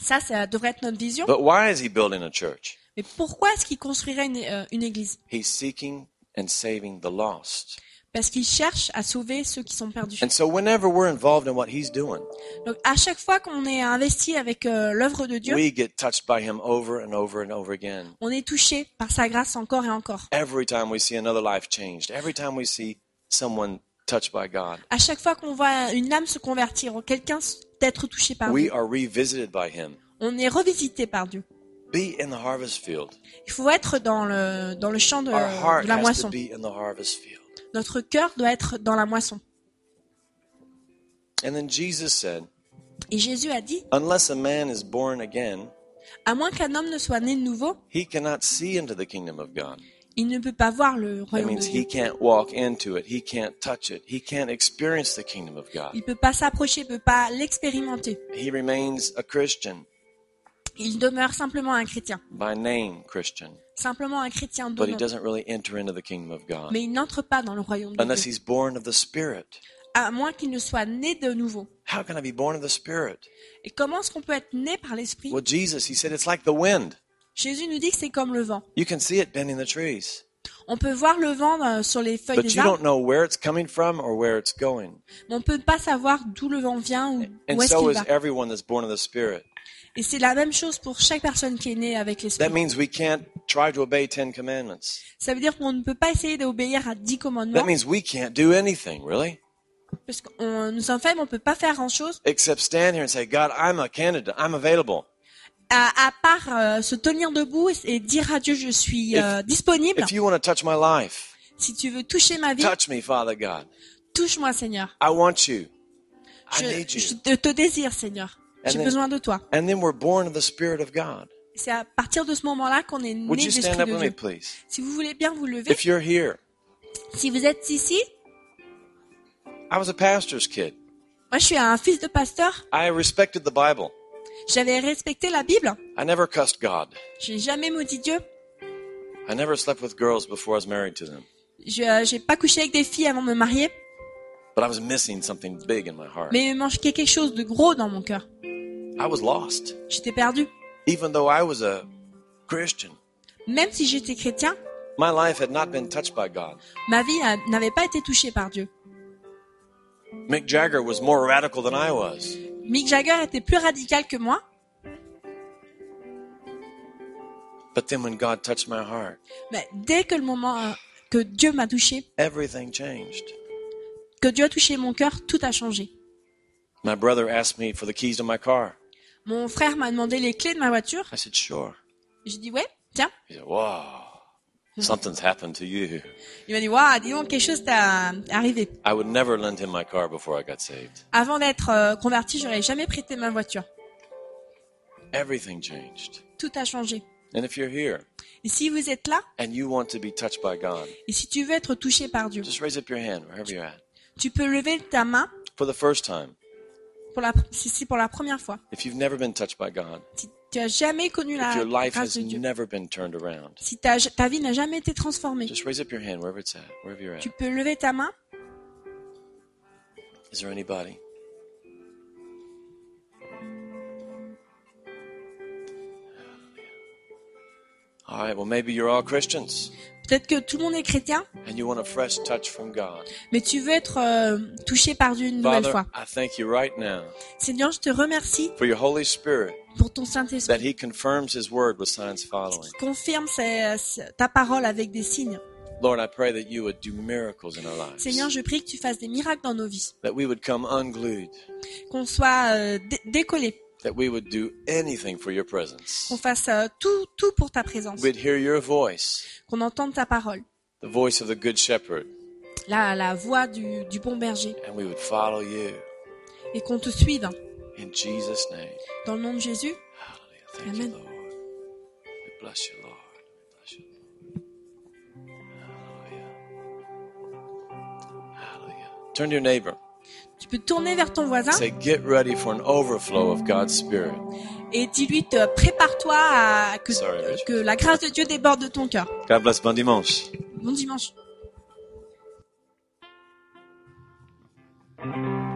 [SPEAKER 2] ça, ça devrait être notre vision.
[SPEAKER 1] But why is he building a church?
[SPEAKER 2] Mais pourquoi est-ce qu'il construirait une, euh, une église?
[SPEAKER 1] He's seeking and saving the lost.
[SPEAKER 2] Parce qu'il cherche à sauver ceux qui sont perdus.
[SPEAKER 1] And so whenever we're involved in what he's doing,
[SPEAKER 2] Donc à chaque fois qu'on est investi avec euh, l'œuvre de Dieu,
[SPEAKER 1] we get touched by him over and over and over again.
[SPEAKER 2] on est touché par sa grâce encore et encore.
[SPEAKER 1] Every time we see another life changed, every time we see someone touched by God,
[SPEAKER 2] À chaque fois qu'on voit une âme se convertir ou quelqu'un d'être touché par
[SPEAKER 1] we
[SPEAKER 2] Dieu,
[SPEAKER 1] are revisited by him.
[SPEAKER 2] on est revisité par Dieu.
[SPEAKER 1] Be in the harvest field.
[SPEAKER 2] Il faut être dans le dans le champ de,
[SPEAKER 1] Our heart
[SPEAKER 2] de la
[SPEAKER 1] has to
[SPEAKER 2] moisson.
[SPEAKER 1] be in the harvest field.
[SPEAKER 2] Notre cœur doit être dans la moisson.
[SPEAKER 1] And then Jesus said,
[SPEAKER 2] Et Jésus a dit,
[SPEAKER 1] Unless a man is born again,
[SPEAKER 2] à moins qu'un homme ne soit né de nouveau,
[SPEAKER 1] he cannot see into the kingdom of God.
[SPEAKER 2] il ne peut pas voir le royaume de
[SPEAKER 1] means
[SPEAKER 2] Dieu.
[SPEAKER 1] he can't walk into it. He can't touch it. He can't experience the kingdom of God.
[SPEAKER 2] Il peut pas s'approcher, il peut pas l'expérimenter. Il demeure simplement un chrétien,
[SPEAKER 1] by name Christian,
[SPEAKER 2] simplement un chrétien
[SPEAKER 1] but he doesn't really enter into the kingdom of God
[SPEAKER 2] Mais il n'entre pas dans le royaume de
[SPEAKER 1] unless
[SPEAKER 2] Dieu,
[SPEAKER 1] he's born of the Spirit.
[SPEAKER 2] à moins qu'il ne soit né de nouveau.
[SPEAKER 1] How can I be born of the Spirit?
[SPEAKER 2] Et comment est-ce qu'on peut être né par l'esprit?
[SPEAKER 1] Well, Jesus, he said it's like the wind.
[SPEAKER 2] Jésus nous dit que c'est comme le vent.
[SPEAKER 1] You can see it bending the trees,
[SPEAKER 2] On peut voir le vent euh, sur les feuilles
[SPEAKER 1] but
[SPEAKER 2] des
[SPEAKER 1] you don't
[SPEAKER 2] arbres,
[SPEAKER 1] know where it's coming from or where it's going.
[SPEAKER 2] mais on peut pas savoir d'où le vent vient ou
[SPEAKER 1] And
[SPEAKER 2] où est-ce
[SPEAKER 1] so
[SPEAKER 2] qu'il
[SPEAKER 1] is
[SPEAKER 2] va. Et c'est la même chose pour chaque personne qui est née avec
[SPEAKER 1] That
[SPEAKER 2] l'esprit.
[SPEAKER 1] means we can't try to obey Ten Commandments.
[SPEAKER 2] Ça veut dire qu'on ne peut pas essayer d'obéir à dix commandements,
[SPEAKER 1] That means we can't do anything, really,
[SPEAKER 2] parce que nous sommes faibles, on peut pas faire grand chose,
[SPEAKER 1] except stand here and say, God, I'm a candidate. I'm available.
[SPEAKER 2] à, à part euh, se tenir debout et, et dire à Dieu je suis euh, disponible.
[SPEAKER 1] If you want to touch my life,
[SPEAKER 2] Si tu veux toucher ma vie,
[SPEAKER 1] touch me, Father God.
[SPEAKER 2] touche-moi Seigneur.
[SPEAKER 1] I want you. I
[SPEAKER 2] Je,
[SPEAKER 1] need
[SPEAKER 2] je
[SPEAKER 1] you.
[SPEAKER 2] te, te désire Seigneur.
[SPEAKER 1] And
[SPEAKER 2] J'ai
[SPEAKER 1] then-
[SPEAKER 2] besoin de toi.
[SPEAKER 1] And then we're born of the Spirit of God.
[SPEAKER 2] C'est à partir de ce moment-là qu'on est né de
[SPEAKER 1] me,
[SPEAKER 2] Dieu.
[SPEAKER 1] please?
[SPEAKER 2] Si vous voulez bien vous lever,
[SPEAKER 1] If you're here,
[SPEAKER 2] si vous êtes ici,
[SPEAKER 1] I was a pastor's kid.
[SPEAKER 2] moi je suis un fils de pasteur,
[SPEAKER 1] I respected the Bible.
[SPEAKER 2] j'avais respecté la Bible,
[SPEAKER 1] I never cussed God.
[SPEAKER 2] j'ai jamais maudit Dieu,
[SPEAKER 1] I never slept with girls before I was married to them.
[SPEAKER 2] je euh, pas couché avec des filles avant de me marier,
[SPEAKER 1] But I was missing something big in my heart.
[SPEAKER 2] mais il me manquait quelque chose de gros dans mon cœur.
[SPEAKER 1] I was lost.
[SPEAKER 2] J'étais perdu.
[SPEAKER 1] Even though I was a Christian,
[SPEAKER 2] Même si j'étais chrétien,
[SPEAKER 1] my life had not been touched by God.
[SPEAKER 2] ma vie euh, n'avait pas été touchée par Dieu.
[SPEAKER 1] Mick Jagger was more radical than I was.
[SPEAKER 2] Mick Jagger était plus radical que moi,
[SPEAKER 1] But then when God touched my heart,
[SPEAKER 2] mais dès que le moment euh, que Dieu m'a touché,
[SPEAKER 1] everything changed.
[SPEAKER 2] que Dieu a touché mon cœur, tout a changé.
[SPEAKER 1] My brother asked me for the keys to my car.
[SPEAKER 2] Mon frère m'a demandé les clés de ma voiture.
[SPEAKER 1] I said, sure.
[SPEAKER 2] J'ai dit ouais, tiens.
[SPEAKER 1] He said, wow, something's happened to you.
[SPEAKER 2] Il m'a dit waouh, dis donc quelque chose t'est arrivé.
[SPEAKER 1] I would never lend him my car before I got saved.
[SPEAKER 2] Avant d'être euh, converti, j'aurais jamais prêté ma voiture.
[SPEAKER 1] Everything changed.
[SPEAKER 2] Tout a changé.
[SPEAKER 1] And if you're here
[SPEAKER 2] Et si vous êtes là,
[SPEAKER 1] and you want to be touched by God,
[SPEAKER 2] et si tu veux être touché par Dieu,
[SPEAKER 1] just raise up your hand wherever you're at.
[SPEAKER 2] tu peux lever ta main
[SPEAKER 1] For the first time,
[SPEAKER 2] pour la, si c'est pour la première fois,
[SPEAKER 1] if you've never been touched by God,
[SPEAKER 2] si tu as jamais connu
[SPEAKER 1] if
[SPEAKER 2] la
[SPEAKER 1] your life
[SPEAKER 2] grâce
[SPEAKER 1] has
[SPEAKER 2] de Dieu,
[SPEAKER 1] never been turned around,
[SPEAKER 2] si ta, ta vie n'a jamais été transformée,
[SPEAKER 1] just raise up your hand wherever it's at, wherever you're at.
[SPEAKER 2] tu peux lever ta main.
[SPEAKER 1] Is there anybody? All right, well, maybe you're all Christians
[SPEAKER 2] Peut-être que tout le monde est chrétien,
[SPEAKER 1] and you want a fresh touch from God.
[SPEAKER 2] mais tu veux être euh, touché par Dieu une nouvelle
[SPEAKER 1] Father,
[SPEAKER 2] fois.
[SPEAKER 1] I thank you right now
[SPEAKER 2] Seigneur, je te remercie
[SPEAKER 1] for your Holy Spirit
[SPEAKER 2] pour ton
[SPEAKER 1] that
[SPEAKER 2] Saint-Esprit
[SPEAKER 1] He confirms His word with signs following.
[SPEAKER 2] qui confirme ses- ta parole avec des signes.
[SPEAKER 1] Lord, I pray that you would do miracles in our lives,
[SPEAKER 2] Seigneur, je prie que tu fasses des miracles dans nos vies,
[SPEAKER 1] that we would come unglued,
[SPEAKER 2] qu'on soit euh, dé- décollés,
[SPEAKER 1] that we would do anything for your presence.
[SPEAKER 2] qu'on fasse euh, tout, tout pour ta présence,
[SPEAKER 1] We'd hear your voice,
[SPEAKER 2] qu'on entende ta parole,
[SPEAKER 1] the voice of the Good Shepherd,
[SPEAKER 2] la, la voix du, du bon berger,
[SPEAKER 1] and we would follow you.
[SPEAKER 2] et qu'on te suive.
[SPEAKER 1] In Jesus' name.
[SPEAKER 2] Dans le nom de Jésus,
[SPEAKER 1] Hallelujah. Thank
[SPEAKER 2] Amen.
[SPEAKER 1] you, Lord. We bless you, Lord. We bless you, Lord. Hallelujah. Hallelujah. Turn to your neighbor.
[SPEAKER 2] Tu peux te tourner vers ton voisin
[SPEAKER 1] Say, get ready for an overflow of God's Spirit.
[SPEAKER 2] et dis-lui, te- prépare-toi à que,
[SPEAKER 1] Sorry,
[SPEAKER 2] que la grâce de Dieu déborde de ton cœur.
[SPEAKER 1] God bless. Bon dimanche.
[SPEAKER 2] Bon dimanche.